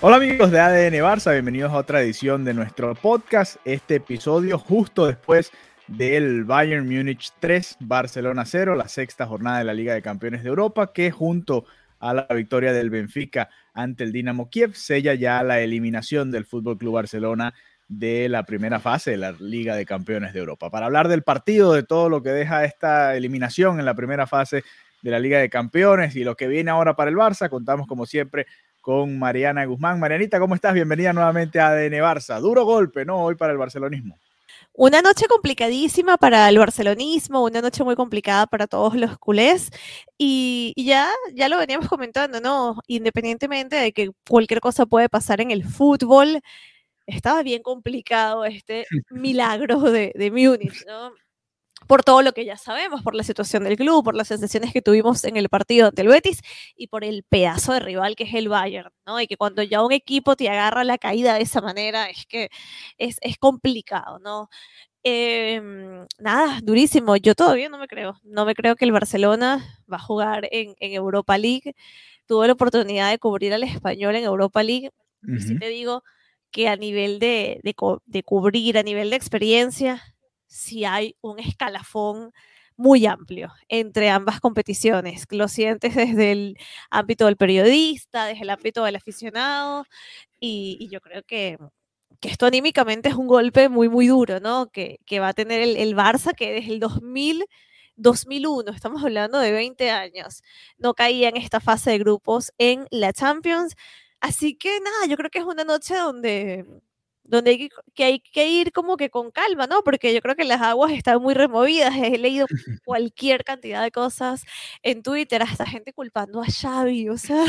Hola amigos de ADN Barça, bienvenidos a otra edición de nuestro podcast. Este episodio justo después del Bayern Múnich 3, Barcelona 0, la sexta jornada de la Liga de Campeones de Europa, que junto a la victoria del Benfica ante el Dinamo Kiev sella ya la eliminación del Fútbol Club Barcelona de la primera fase de la Liga de Campeones de Europa. Para hablar del partido, de todo lo que deja esta eliminación en la primera fase de la Liga de Campeones y lo que viene ahora para el Barça, contamos como siempre con Mariana Guzmán. Marianita, ¿cómo estás? Bienvenida nuevamente a ADN Barça. Duro golpe, ¿no? Hoy para el barcelonismo. Una noche complicadísima para el barcelonismo, una noche muy complicada para todos los culés. Y, y ya, ya lo veníamos comentando, ¿no? Independientemente de que cualquier cosa puede pasar en el fútbol, estaba bien complicado este milagro de, de Múnich, ¿no? Por todo lo que ya sabemos, por la situación del club, por las sensaciones que tuvimos en el partido ante el Betis y por el pedazo de rival que es el Bayern, ¿no? Y que cuando ya un equipo te agarra la caída de esa manera, es que es, es complicado, ¿no? Eh, nada, durísimo. Yo todavía no me creo. No me creo que el Barcelona va a jugar en, en Europa League. Tuve la oportunidad de cubrir al español en Europa League. Uh -huh. Y sí te digo que a nivel de, de, de cubrir, a nivel de experiencia, si hay un escalafón muy amplio entre ambas competiciones. Lo sientes desde el ámbito del periodista, desde el ámbito del aficionado, y, yo creo que, que, esto anímicamente es un golpe muy, muy duro, ¿no? Que, que va a tener el, el, Barça, que desde el 2000, 2001, estamos hablando de 20 años, no caía en esta fase de grupos en la Champions. Así que nada, yo creo que es una noche donde donde hay que, hay que ir como que con calma, ¿no? Porque yo creo que las aguas están muy removidas. He leído cualquier cantidad de cosas en Twitter, hasta gente culpando a Xavi, o sea...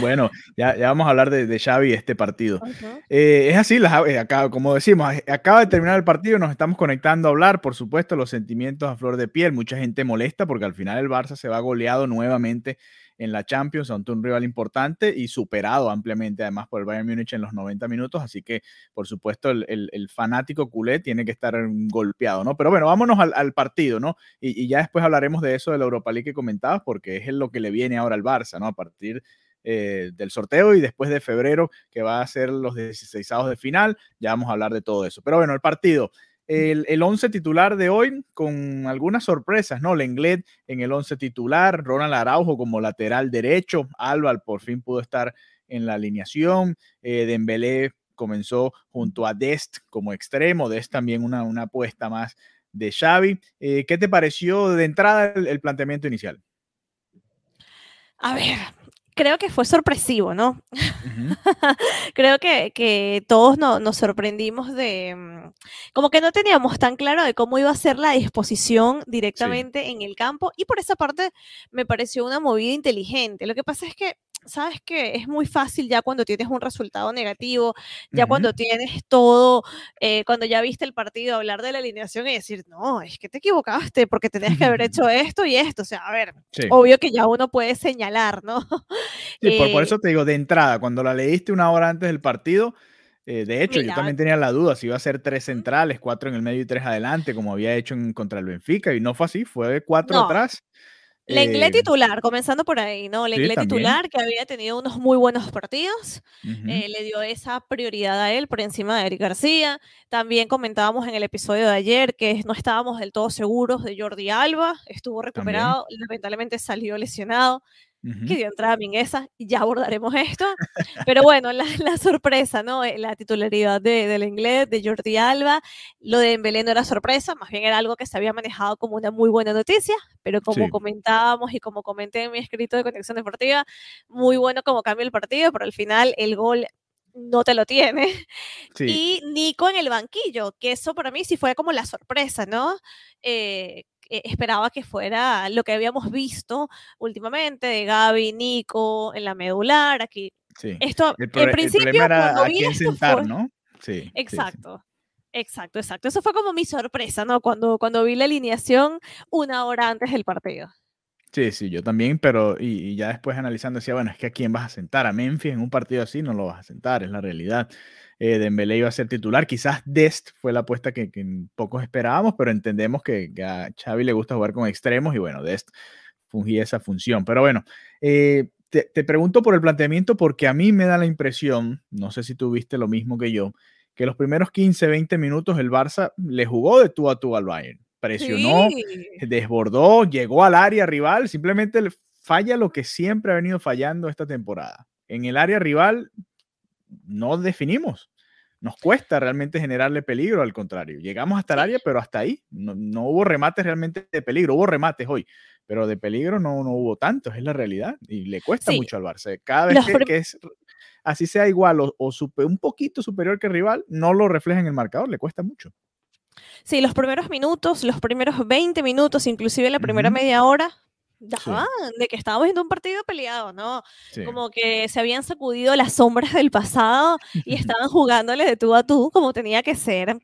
Bueno, ya, ya vamos a hablar de, de Xavi este partido. Uh -huh. eh, es así, las, eh, acá, como decimos, acaba de terminar el partido, nos estamos conectando a hablar, por supuesto, los sentimientos a flor de piel. Mucha gente molesta porque al final el Barça se va goleado nuevamente en la Champions ante un rival importante y superado ampliamente además por el Bayern Múnich en los 90 minutos, así que por supuesto el, el, fanático culé tiene que estar golpeado, ¿no? Pero bueno, vámonos al, partido, ¿no? Y, y, ya después hablaremos de eso de la Europa League que comentabas, porque es lo que le viene ahora al Barça, ¿no? A partir eh, del sorteo y después de febrero, que va a ser los 16 de final, ya vamos a hablar de todo eso. Pero bueno, el partido el, el once titular de hoy con algunas sorpresas, ¿no? Lenglet en el once titular, Ronald Araujo como lateral derecho, Álvaro por fin pudo estar en la alineación, eh, Dembélé comenzó junto a Dest como extremo, Dest también una, una apuesta más de Xavi. Eh, ¿Qué te pareció de entrada el, el planteamiento inicial? A ver, creo que fue sorpresivo, ¿no? Uh -huh. creo que, que todos no, nos sorprendimos de, mm, como que no teníamos tan claro de cómo iba a ser la disposición directamente sí. en el campo y por esa parte me pareció una movida inteligente. Lo que pasa es que sabes que es muy fácil ya cuando tienes un resultado negativo, ya uh -huh. cuando tienes todo, eh, cuando ya viste el partido, hablar de la alineación y decir, no, es que te equivocaste porque tenías que haber hecho esto y esto. O sea, a ver, sí. obvio que ya uno puede señalar, ¿no? Sí, eh, por, por, eso te digo, de entrada, cuando la leíste una hora antes del partido, eh, de hecho, Mira, yo también tenía la duda si iba a ser tres centrales, cuatro en el medio y tres adelante, como había hecho en, contra el Benfica, y no fue así, fue cuatro no. atrás. Lenglet eh, titular, comenzando por ahí, ¿no? Lenglet sí, titular, que había tenido unos muy buenos partidos, uh -huh. eh, le dio esa prioridad a él por encima de Eric García. También comentábamos en el episodio de ayer que no estábamos del todo seguros de Jordi Alba, estuvo recuperado, También. lamentablemente salió lesionado que dio entrada a Mingueza, ya abordaremos esto. Pero bueno, la, la, sorpresa, ¿no? Eh, la titularidad de, del inglés, de Jordi Alba, lo de Embelé no era sorpresa, más bien era algo que se había manejado como una muy buena noticia, pero como sí. comentábamos y como comenté en mi escrito de Conexión Deportiva, muy bueno como cambia el partido, pero al final el gol no te lo tiene. Y Nico en el banquillo, que eso para mí sí fue como la sorpresa, ¿no? Eh, esperaba que fuera lo que habíamos visto últimamente de Gaby, Nico en la medular, aquí. Sí. Esto, el, principio, era a quién sentar, ¿no? Sí. Exacto. Exacto, exacto. Eso fue como mi sorpresa, ¿no? Cuando, cuando vi la alineación una hora antes del partido. Sí, sí, yo también, pero y, ya después analizando decía, bueno, es que a quién vas a sentar, a Memphis en un partido así no lo vas a sentar, es la realidad. Eh, Dembélé iba a ser titular, quizás Dest fue la apuesta que, pocos esperábamos, pero entendemos que, a Xavi le gusta jugar con extremos y bueno, Dest fungía esa función. Pero bueno, eh, te, te, pregunto por el planteamiento porque a mí me da la impresión, no sé si tú viste lo mismo que yo, que los primeros 15, 20 minutos el Barça le jugó de tú a tú al Bayern presionó, desbordó, llegó al área rival, simplemente falla lo que siempre ha venido fallando esta temporada. En el área rival no definimos. Nos cuesta realmente generarle peligro, al contrario. Llegamos hasta el área, pero hasta ahí. No, hubo remates realmente de peligro. Hubo remates hoy, pero de peligro no, no hubo tantos, es la realidad. Y le cuesta mucho al Barça. Cada vez que, es así sea igual o, un poquito superior que el rival, no lo refleja en el marcador, le cuesta mucho. Sí, los primeros minutos, los primeros 20 minutos, inclusive la primera media hora, daban de que estábamos viendo un partido peleado, ¿no? Como que se habían sacudido las sombras del pasado y estaban jugándole de tú a tú como tenía que ser.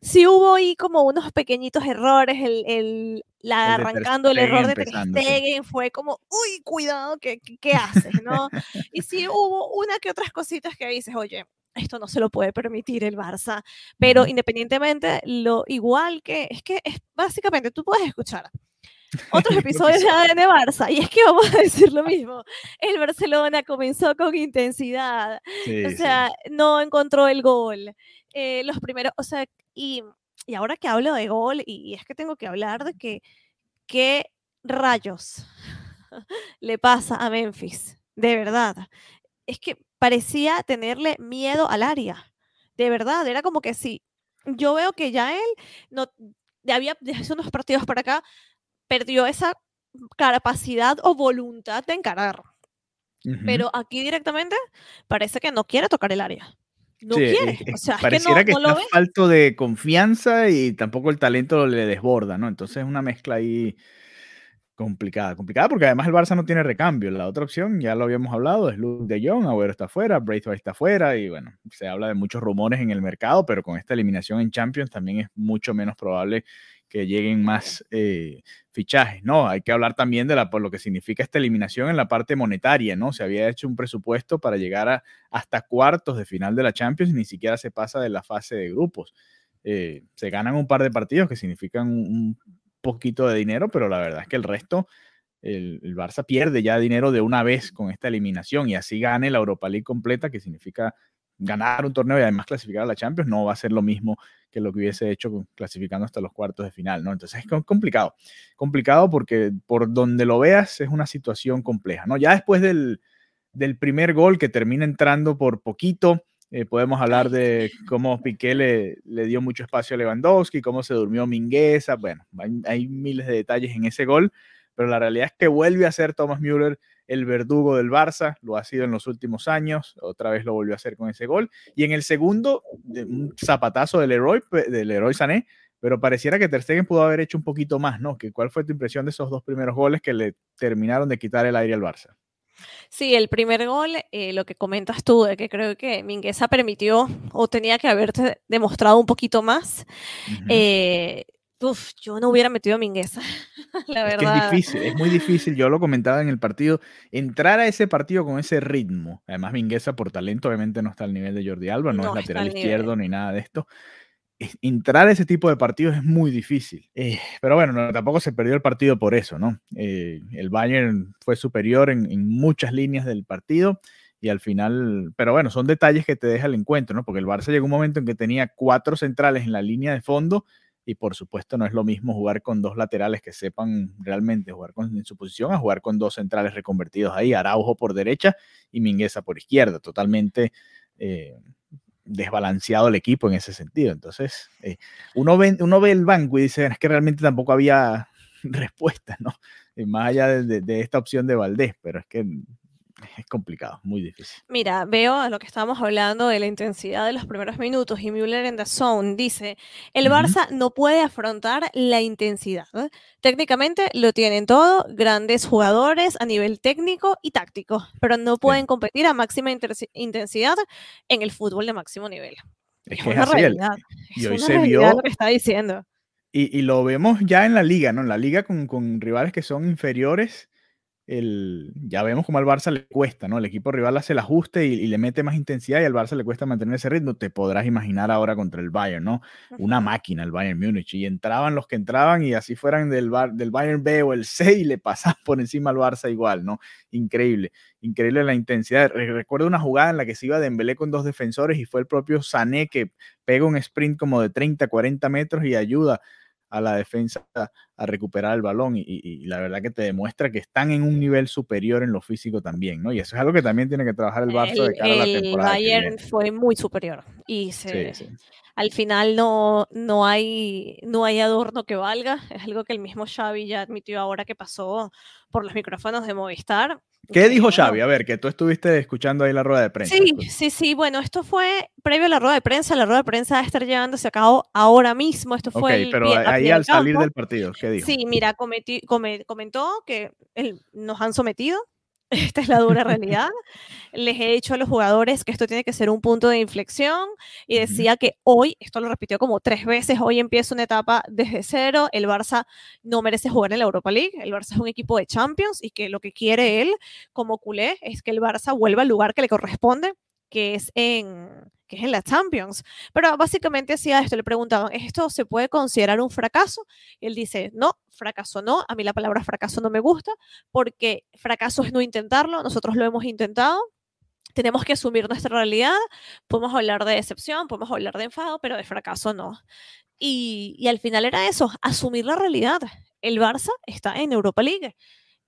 Sí hubo ahí como unos pequeñitos errores, el, el la arrancando el error de Ter fue como, uy, cuidado, ¿qué, qué, haces, no? y sí hubo una que otras cositas que dices, oye, esto no se lo puede permitir el Barça. Pero independientemente, lo igual que es que es básicamente tú puedes escuchar otros episodios de ADN Barça y es que vamos a decir lo mismo. El Barcelona comenzó con intensidad, o sea, no encontró el gol. Eh, los primeros, o sea, y, y ahora que hablo de gol, y, es que tengo que hablar de que qué rayos le pasa a Memphis, de verdad. Es que parecía tenerle miedo al área. De verdad, era como que sí. Yo veo que ya él no había desde unos partidos para acá perdió esa capacidad o voluntad de encarar. Pero aquí directamente parece que no quiere tocar el área. No quiere. o sea, pareciera es que, está falto de confianza y tampoco el talento le desborda, ¿no? Entonces es una mezcla ahí complicada, complicada porque además el Barça no tiene recambio. La otra opción, ya lo habíamos hablado, es Luke de Jong, Agüero está fuera, Braithwaite está fuera y bueno, se habla de muchos rumores en el mercado, pero con esta eliminación en Champions también es mucho menos probable que lleguen más eh, fichajes, ¿no? Hay que hablar también de la, lo que significa esta eliminación en la parte monetaria, ¿no? Se había hecho un presupuesto para llegar a, hasta cuartos de final de la Champions y ni siquiera se pasa de la fase de grupos. Eh, se ganan un par de partidos que significan un, poquito de dinero, pero la verdad es que el resto, el, Barça pierde ya dinero de una vez con esta eliminación y así gane la Europa League completa, que significa ganar un torneo y además clasificar a la Champions, no va a ser lo mismo que lo que hubiese hecho clasificando hasta los cuartos de final, ¿no? Entonces es complicado, complicado porque por donde lo veas es una situación compleja, ¿no? Ya después del, del primer gol que termina entrando por poquito, eh, podemos hablar de cómo Piqué le, dio mucho espacio a Lewandowski, cómo se durmió Mingueza. Bueno, hay, miles de detalles en ese gol, pero la realidad es que vuelve a ser Thomas Müller el verdugo del Barça, lo ha sido en los últimos años, otra vez lo volvió a hacer con ese gol. Y en el segundo, un zapatazo del Leroy, del Leroy Sané, pero pareciera que Ter Stegen pudo haber hecho un poquito más, ¿no? ¿Cuál fue tu impresión de esos dos primeros goles que le terminaron de quitar el aire al Barça? Sí, el primer gol, eh, lo que comentas tú, de que creo que Mingueza permitió o tenía que haberte demostrado un poquito más. Eh, uf, yo no hubiera metido a Mingueza, la verdad. Es, difícil, es muy difícil. Yo lo comentaba en el partido, entrar a ese partido con ese ritmo. Además, Mingueza por talento obviamente no está al nivel de Jordi Alba, no, es lateral izquierdo ni nada de esto entrar a ese tipo de partidos es muy difícil. Eh, pero bueno, tampoco se perdió el partido por eso, ¿no? Eh, el Bayern fue superior en, muchas líneas del partido y al final, pero bueno, son detalles que te deja el encuentro, ¿no? Porque el Barça llegó un momento en que tenía cuatro centrales en la línea de fondo y por supuesto no es lo mismo jugar con dos laterales que sepan realmente jugar con, en su posición a jugar con dos centrales reconvertidos ahí, Araujo por derecha y Mingueza por izquierda, totalmente... Eh, desbalanceado el equipo en ese sentido. Entonces, eh, uno, ve, uno ve el banco y dice, es que realmente tampoco había respuesta, ¿no? más allá de, esta opción de Valdés, pero es que es complicado, muy difícil. Mira, veo lo que estábamos hablando de la intensidad de los primeros minutos y Müller en The Zone dice, el Barça no puede afrontar la intensidad. Técnicamente lo tienen todo, grandes jugadores a nivel técnico y táctico, pero no pueden competir a máxima intensidad en el fútbol de máximo nivel. Es, que es una realidad. Y hoy se vio lo que está diciendo. Y, lo vemos ya en la liga, ¿no? En la liga con, con rivales que son inferiores el, ya vemos cómo al Barça le cuesta, ¿no? El equipo rival hace el ajuste y, le mete más intensidad y al Barça le cuesta mantener ese ritmo. Te podrás imaginar ahora contra el Bayern, ¿no? Una máquina el Bayern Múnich y entraban los que entraban y así fueran del, del Bayern B o el C y le pasaban por encima al Barça igual, ¿no? Increíble, increíble la intensidad. Recuerdo una jugada en la que se iba Dembélé con dos defensores y fue el propio Sané que pega un sprint como de 30, 40 metros y ayuda a la defensa a recuperar el balón y, la verdad que te demuestra que están en un nivel superior en lo físico también, ¿no? Y eso es algo que también tiene que trabajar el Barça de cara a la temporada. El Bayern fue muy superior y al final no, no, hay, no hay adorno que valga, es algo que el mismo Xavi ya admitió ahora que pasó por los micrófonos de Movistar ¿Qué dijo Xavi? A ver, que tú estuviste escuchando ahí la rueda de prensa. Sí, sí, sí. Bueno, esto fue previo a la rueda de prensa. La rueda de prensa va a estar llevándose a cabo ahora mismo. Esto fue. Ok, pero ahí al salir del partido, ¿qué dijo? Sí, mira, comentó que nos han sometido esta es la dura realidad. Les he dicho a los jugadores que esto tiene que ser un punto de inflexión y decía que hoy, esto lo repitió como tres veces, hoy empieza una etapa desde cero, el Barça no merece jugar en la Europa League, el Barça es un equipo de Champions y que lo que quiere él como culé es que el Barça vuelva al lugar que le corresponde, que es en, que es en la Champions. Pero básicamente hacía esto, le preguntaban, ¿esto se puede considerar un fracaso? Y él dice, no, fracaso no, a mí la palabra fracaso no me gusta, porque fracaso es no intentarlo, nosotros lo hemos intentado, tenemos que asumir nuestra realidad, podemos hablar de decepción, podemos hablar de enfado, pero de fracaso no. Y, y al final era eso, asumir la realidad. El Barça está en Europa League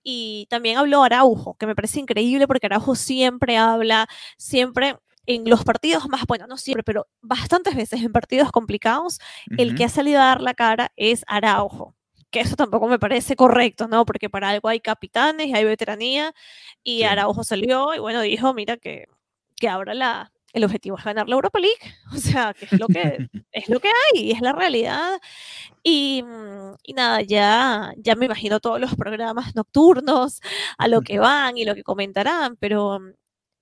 y también habló Araujo, que me parece increíble porque Araujo siempre habla, siempre en los partidos más, bueno, no siempre, pero bastantes veces en partidos complicados, el que ha salido a dar la cara es Araujo. Que eso tampoco me parece correcto, ¿no? Porque para algo hay capitanes y hay veteranía, y Araujo salió y bueno, dijo, mira que, que ahora la, el objetivo es ganar la Europa League, o sea, que es lo que, es lo que hay, es la realidad. Y, y, nada, ya, ya me imagino todos los programas nocturnos a lo que van y lo que comentarán, pero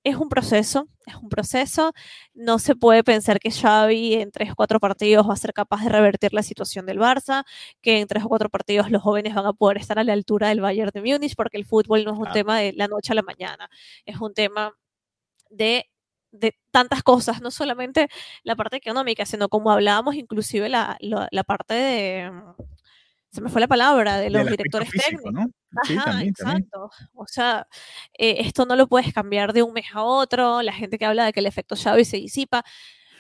es un proceso, es un proceso. No se puede pensar que Xavi en tres o cuatro partidos va a ser capaz de revertir la situación del Barça, que en tres o cuatro partidos los jóvenes van a poder estar a la altura del Bayern de Múnich, porque el fútbol no es un tema de la noche a la mañana, es un tema de, de tantas cosas, no solamente la parte económica, sino como hablábamos, inclusive la, la parte de se me fue la palabra, de los directores técnicos. ¿no? Ajá, exacto. O sea, eh, esto no lo puedes cambiar de un mes a otro. La gente que habla de que el efecto Xavi se disipa,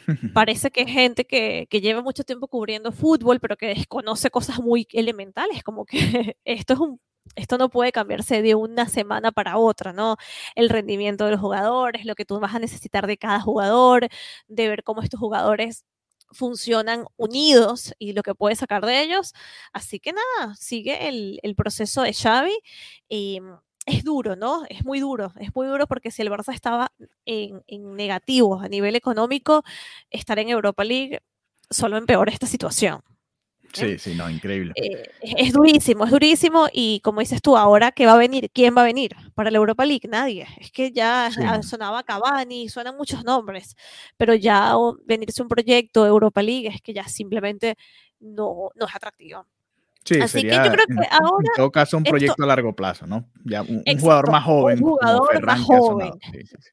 parece que es gente que, que, lleva mucho tiempo cubriendo fútbol, pero que desconoce cosas muy elementales, como que esto es un esto no puede cambiarse de una semana para otra, ¿no? El rendimiento de los jugadores, lo que tú vas a necesitar de cada jugador, de ver cómo estos jugadores funcionan unidos y lo que puede sacar de ellos. Así que nada, sigue el, el proceso de Xavi. Mm, es duro, ¿no? Es muy duro, es muy duro porque si el Barça estaba en, en negativo a nivel económico, estar en Europa League solo empeora esta situación. Sí, sí, no, increíble. Eh, es durísimo, es durísimo y como dices tú, ahora ¿qué va a venir? ¿Quién va a venir para la Europa League? Nadie. Es que ya sonaba Cavani, suenan muchos nombres, pero ya venirse un proyecto de Europa League es que ya simplemente no, no es atractivo. Sí, Así sería, que yo creo que ahora. En todo caso, un proyecto a largo plazo, ¿no? Ya un, jugador más joven. Un jugador más joven.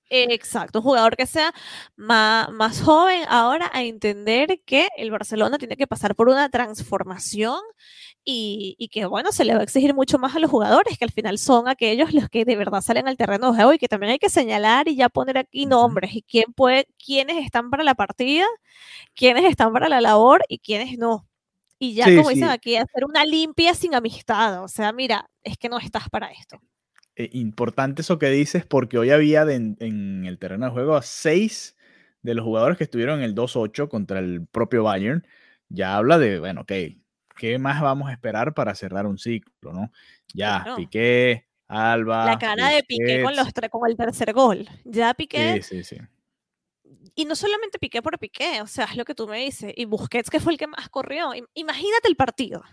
Exacto, un jugador que sea más, más joven ahora a entender que el Barcelona tiene que pasar por una transformación y, y, que, bueno, se le va a exigir mucho más a los jugadores, que al final son aquellos los que de verdad salen al terreno de juego y que también hay que señalar y ya poner aquí nombres y quién puede, quiénes están para la partida, quiénes están para la labor y quiénes no y ya, como dicen aquí, hacer una limpia sin amistad. O sea, mira, es que no estás para esto. Eh, importante eso que dices, porque hoy había en el terreno de juego a seis de los jugadores que estuvieron en el 2-8 contra el propio Bayern. Ya habla de, bueno, ok, ¿qué más vamos a esperar para cerrar un ciclo, no? Ya, Piqué, Alba. La cara de Piqué con, los con el tercer gol. Ya Piqué. Sí, sí, sí. Y no solamente Piqué por Piqué, o sea, es lo que tú me dices. Y Busquets, que fue el que más corrió. Imagínate el partido.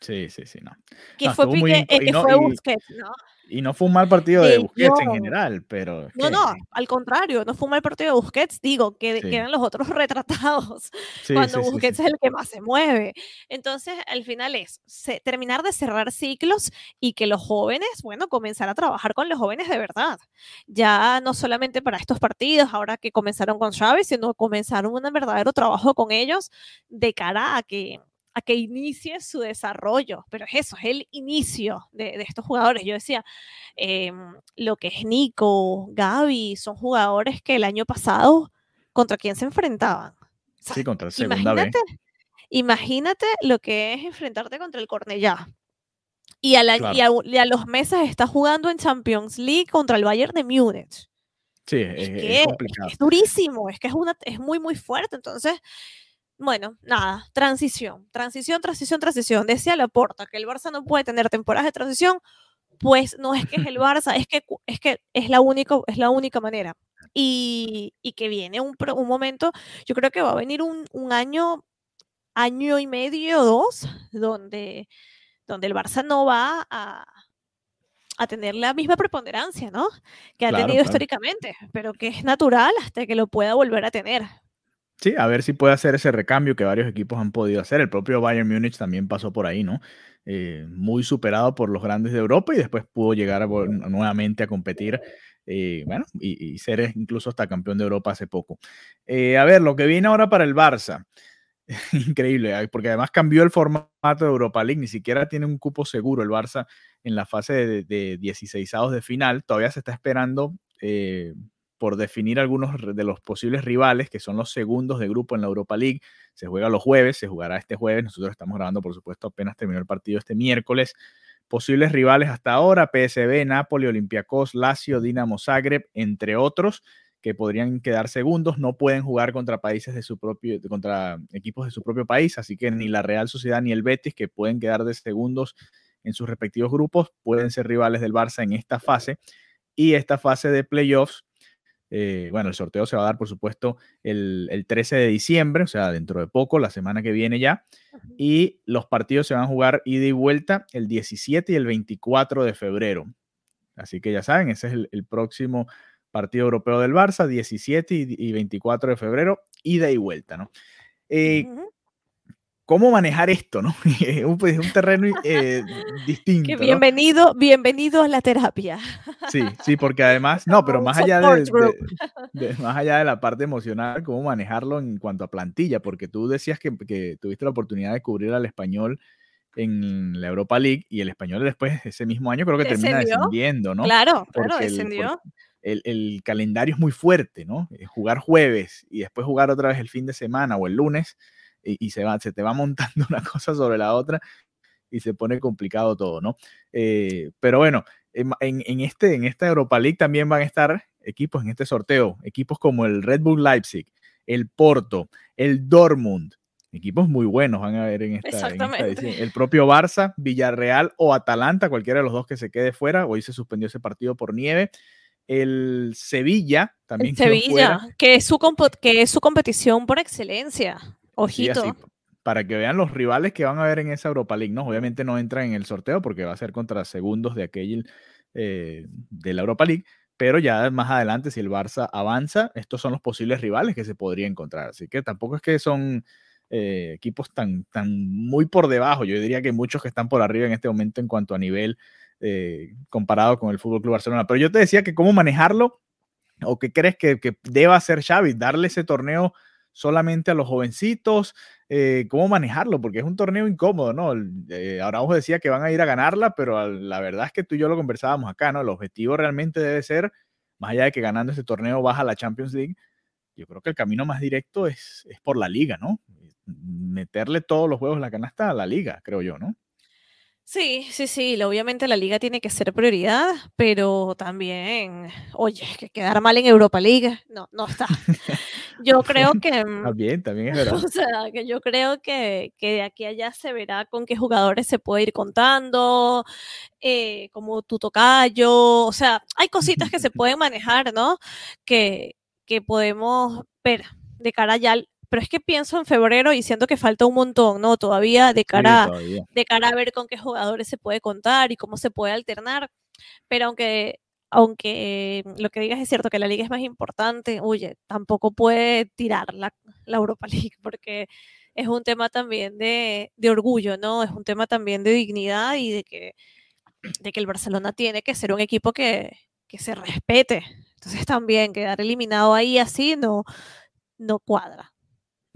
Sí, sí, sí, no. Que fue Piqué, eh, que fue Busquets, ¿no? Y no fue un mal partido de Busquets en general, pero... No, no, al contrario, no fue un mal partido de Busquets, digo, que, eran los otros retratados, cuando Busquets es el que más se mueve. Entonces, al final es terminar de cerrar ciclos y que los jóvenes, bueno, comenzar a trabajar con los jóvenes de verdad. Ya no solamente para estos partidos, ahora que comenzaron con Xavi, sino comenzaron un verdadero trabajo con ellos de cara a que a que inicie su desarrollo. Pero es eso, es el inicio de, estos jugadores. Yo decía, em, lo que es Nico, Gaby, son jugadores que el año pasado, ¿contra quién se enfrentaban? sí, contra el segunda imagínate, Imagínate lo que es enfrentarte contra el Cornellá. Y a, y, a, los meses está jugando en Champions League contra el Bayern de Múnich. Sí, es, complicado. Es durísimo, es que es, una, es muy, muy fuerte. Entonces, bueno, nada, transición, transición, transición, transición. Decía Laporta que el Barça no puede tener temporadas de transición, pues no es que es el Barça, es que es, que es, la, única, es la única manera. Y, que viene un, un, momento, yo creo que va a venir un, año, año y medio, dos, donde, donde el Barça no va a, tener la misma preponderancia, ¿no? Que ha tenido históricamente, pero que es natural hasta que lo pueda volver a tener. Sí, a ver si puede hacer ese recambio que varios equipos han podido hacer. El propio Bayern Múnich también pasó por ahí, ¿no? Eh, muy superado por los grandes de Europa y después pudo llegar nuevamente a competir, eh, bueno, y, ser incluso hasta campeón de Europa hace poco. Eh, a ver, lo que viene ahora para el Barça. Increíble, porque además cambió el formato de Europa League, ni siquiera tiene un cupo seguro el Barça en la fase de, de 16 de final. Todavía se está esperando por definir algunos de los posibles rivales, que son los segundos de grupo en la Europa League. Se juega los jueves, se jugará este jueves. Nosotros estamos grabando, por supuesto, apenas terminó el partido este miércoles. Posibles rivales hasta ahora, PSB, Napoli, Olympiacos, Lazio, Dinamo Zagreb, entre otros, que podrían quedar segundos. No pueden jugar contra países de su propio, contra equipos de su propio país, así que ni la Real Sociedad ni el Betis, que pueden quedar de segundos en sus respectivos grupos, pueden ser rivales del Barça en esta fase. Y esta fase de playoffs eh, bueno, el sorteo se va a dar, por supuesto, el, 13 de diciembre, o sea, dentro de poco, la semana que viene ya. Y los partidos se van a jugar ida y vuelta el 17 y el 24 de febrero. Así que ya saben, ese es el, próximo partido europeo del Barça, 17 y, 24 de febrero, ida y vuelta, ¿no? Eh, cómo manejar esto, ¿no? es un, un terreno eh, distinto. bienvenido, bienvenido a la terapia. Sí, sí, porque además, no, pero más allá de, más allá de la parte emocional, cómo manejarlo en cuanto a plantilla, porque tú decías que, tuviste la oportunidad de cubrir al español en la Europa League y el español después ese mismo año creo que termina descendiendo, ¿no? Claro, claro, descendió. El, el, calendario es muy fuerte, ¿no? Eh, jugar jueves y después jugar otra vez el fin de semana o el lunes y, se, va, se te va montando una cosa sobre la otra y se pone complicado todo, ¿no? Eh, pero bueno, en, en, este, en esta Europa League también van a estar equipos en este sorteo, equipos como el Red Bull Leipzig, el Porto, el Dortmund, equipos muy buenos van a ver en esta, edición. El propio Barça, Villarreal o Atalanta, cualquiera de los dos que se quede fuera. Hoy se suspendió ese partido por nieve. El Sevilla también. Sevilla, que es, su que es su competición por excelencia. Ojito. para que vean los rivales que van a ver en esa Europa League, ¿no? Obviamente no entra en el sorteo porque va a ser contra segundos de aquel eh, de la Europa League, pero ya más adelante, si el Barça avanza, estos son los posibles rivales que se podría encontrar. Así que tampoco es que son eh, equipos tan, tan muy por debajo. Yo diría que muchos que están por arriba en este momento en cuanto a nivel eh, comparado con el Fútbol Club Barcelona. Pero yo te decía que cómo manejarlo o qué crees que, que deba hacer Xavi, darle ese torneo solamente a los jovencitos, eh, cómo manejarlo, porque es un torneo incómodo, ¿no? Eh, vos decía que van a ir a ganarla, pero la verdad es que tú y yo lo conversábamos acá, ¿no? El objetivo realmente debe ser, más allá de que ganando este torneo baja la Champions League, yo creo que el camino más directo es, es por la liga, ¿no? Meterle todos los juegos en la canasta a la liga, creo yo, ¿no? Sí, sí, sí, obviamente la liga tiene que ser prioridad, pero también, oye, que quedar mal en Europa League, no, no está. Yo creo que... Mm, también, también es verdad. O sea, que yo creo que, que de aquí a allá se verá con qué jugadores se puede ir contando, eh, como tu tocayo, o sea, hay cositas que se pueden manejar, ¿no? Que, que podemos ver de cara ya pero es que pienso en febrero y siento que falta un montón, ¿no? Todavía de cara, de cara a ver con qué jugadores se puede contar y cómo se puede alternar. Pero aunque, aunque lo que digas es cierto que la liga es más importante, oye, tampoco puede tirar la, la Europa League porque es un tema también de, de, orgullo, ¿no? Es un tema también de dignidad y de que, de que el Barcelona tiene que ser un equipo que, que se respete. Entonces también quedar eliminado ahí así no, no cuadra.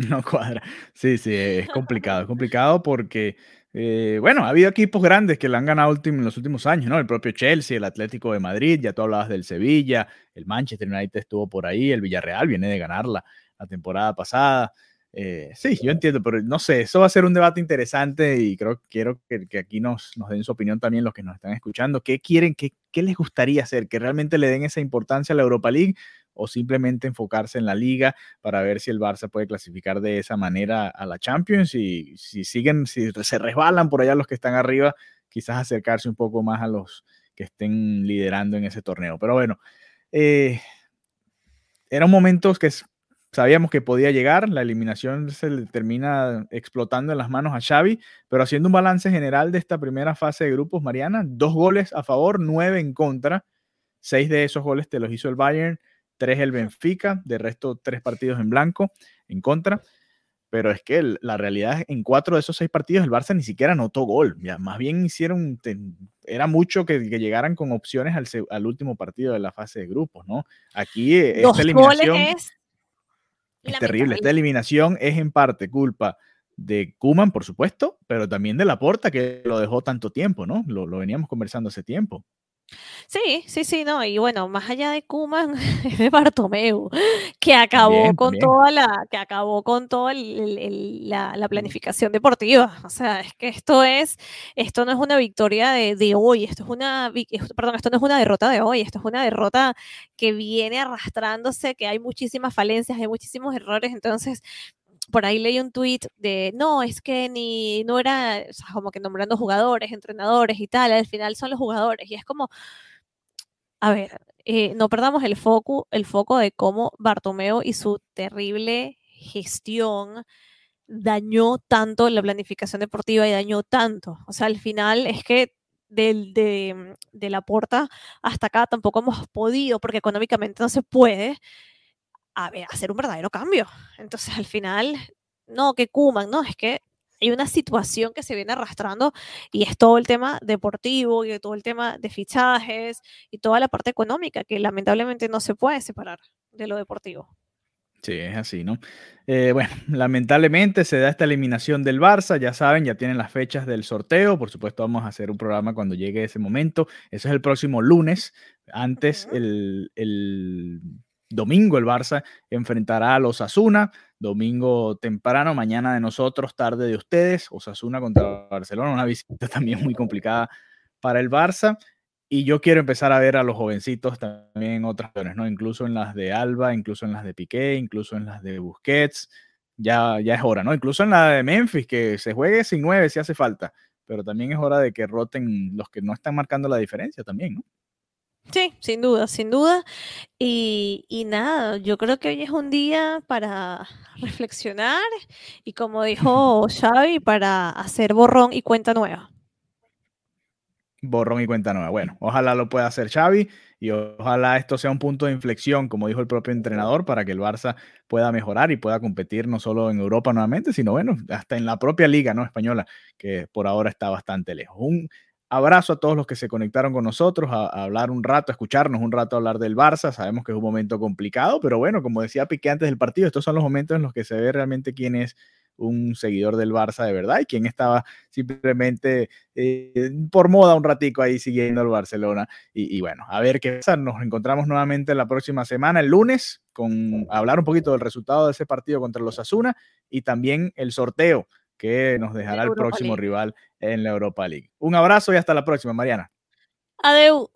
No cuadra. Sí, sí, es complicado. Es complicado porque, eh, bueno, ha habido equipos grandes que le han ganado en los últimos años, ¿no? El propio Chelsea, el Atlético de Madrid, ya tú hablabas del Sevilla, el Manchester United estuvo por ahí, el Villarreal viene de ganarla la temporada pasada. Eh, sí, yo entiendo, pero no sé, eso va a ser un debate interesante y creo que quiero que, aquí nos, den su opinión también los que nos están escuchando. ¿Qué quieren, qué les gustaría hacer? ¿Que realmente le den esa importancia a la Europa League o simplemente enfocarse en la liga para ver si el Barça puede clasificar de esa manera a la Champions y si siguen, si se resbalan por allá los que están arriba, quizás acercarse un poco más a los que estén liderando en ese torneo. Pero bueno, eh, eran momentos que sabíamos que podía llegar, la eliminación se le termina explotando en las manos a Xavi, pero haciendo un balance general de esta primera fase de grupos, Mariana, dos goles a favor, nueve en contra, seis de esos goles te los hizo el Bayern, tres el Benfica, de resto tres partidos en blanco, en contra. Pero es que la realidad es en cuatro de esos seis partidos el Barça ni siquiera anotó gol. Ya, más bien hicieron, era mucho que, llegaran con opciones al, último partido de la fase de grupos, ¿no? Aquí eh, esta eliminación es, terrible. Esta eliminación es en parte culpa de Kuman, por supuesto, pero también de Laporta, que lo dejó tanto tiempo, ¿no? Lo, lo veníamos conversando hace tiempo. Sí, sí, sí, no, y bueno, más allá de Kuman, es de Bartomeu, que acabó con toda la, que acabó con toda la, planificación deportiva. O sea, es que esto es, esto no es una victoria de, hoy, esto es una, perdón, esto no es una derrota de hoy, esto es una derrota que viene arrastrándose, que hay muchísimas falencias, hay muchísimos errores, entonces por ahí leí un tweet de, no, es que ni, no era, o sea, como que nombrando jugadores, entrenadores y tal, al final son los jugadores. Y es como, a ver, eh, no perdamos el foco, el foco de cómo Bartomeo y su terrible gestión dañó tanto la planificación deportiva y dañó tanto. O sea, al final es que del, de, de la puerta hasta acá tampoco hemos podido, porque económicamente no se puede, a ver, hacer un verdadero cambio. Entonces, al final, no, que Kuman, no, es que hay una situación que se viene arrastrando y es todo el tema deportivo y todo el tema de fichajes y toda la parte económica que lamentablemente no se puede separar de lo deportivo. Sí, es así, ¿no? Eh, bueno, lamentablemente se da esta eliminación del Barça, ya saben, ya tienen las fechas del sorteo, por supuesto vamos a hacer un programa cuando llegue ese momento, eso es el próximo lunes, antes el, el Domingo el Barça enfrentará a los Asuna. Domingo temprano, mañana de nosotros, tarde de ustedes. Osasuna contra Barcelona, una visita también muy complicada para el Barça. Y yo quiero empezar a ver a los jovencitos también en otras zonas, ¿no? Incluso en las de Alba, incluso en las de Piqué, incluso en las de Busquets. Ya, ya es hora, ¿no? Incluso en la de Memphis, que se juegue sin nueve si hace falta. Pero también es hora de que roten los que no están marcando la diferencia también, ¿no? Sí, sin duda, sin duda. Y, y, nada, yo creo que hoy es un día para reflexionar y como dijo Xavi, para hacer borrón y cuenta nueva. Borrón y cuenta nueva. Bueno, ojalá lo pueda hacer Xavi y ojalá esto sea un punto de inflexión, como dijo el propio entrenador, para que el Barça pueda mejorar y pueda competir no solo en Europa nuevamente, sino bueno, hasta en la propia liga no española, que por ahora está bastante lejos. Un abrazo a todos los que se conectaron con nosotros a, hablar un rato, a escucharnos un rato hablar del Barça. Sabemos que es un momento complicado, pero bueno, como decía Piqué antes del partido, estos son los momentos en los que se ve realmente quién es un seguidor del Barça de verdad y quién estaba simplemente eh, por moda un ratico ahí siguiendo al Barcelona. Y, bueno, a ver qué pasa. Nos encontramos nuevamente la próxima semana, el lunes, con hablar un poquito del resultado de ese partido contra los Asuna y también el sorteo que nos dejará el próximo rival en la Europa League. Un abrazo y hasta la próxima, Mariana. Adeu.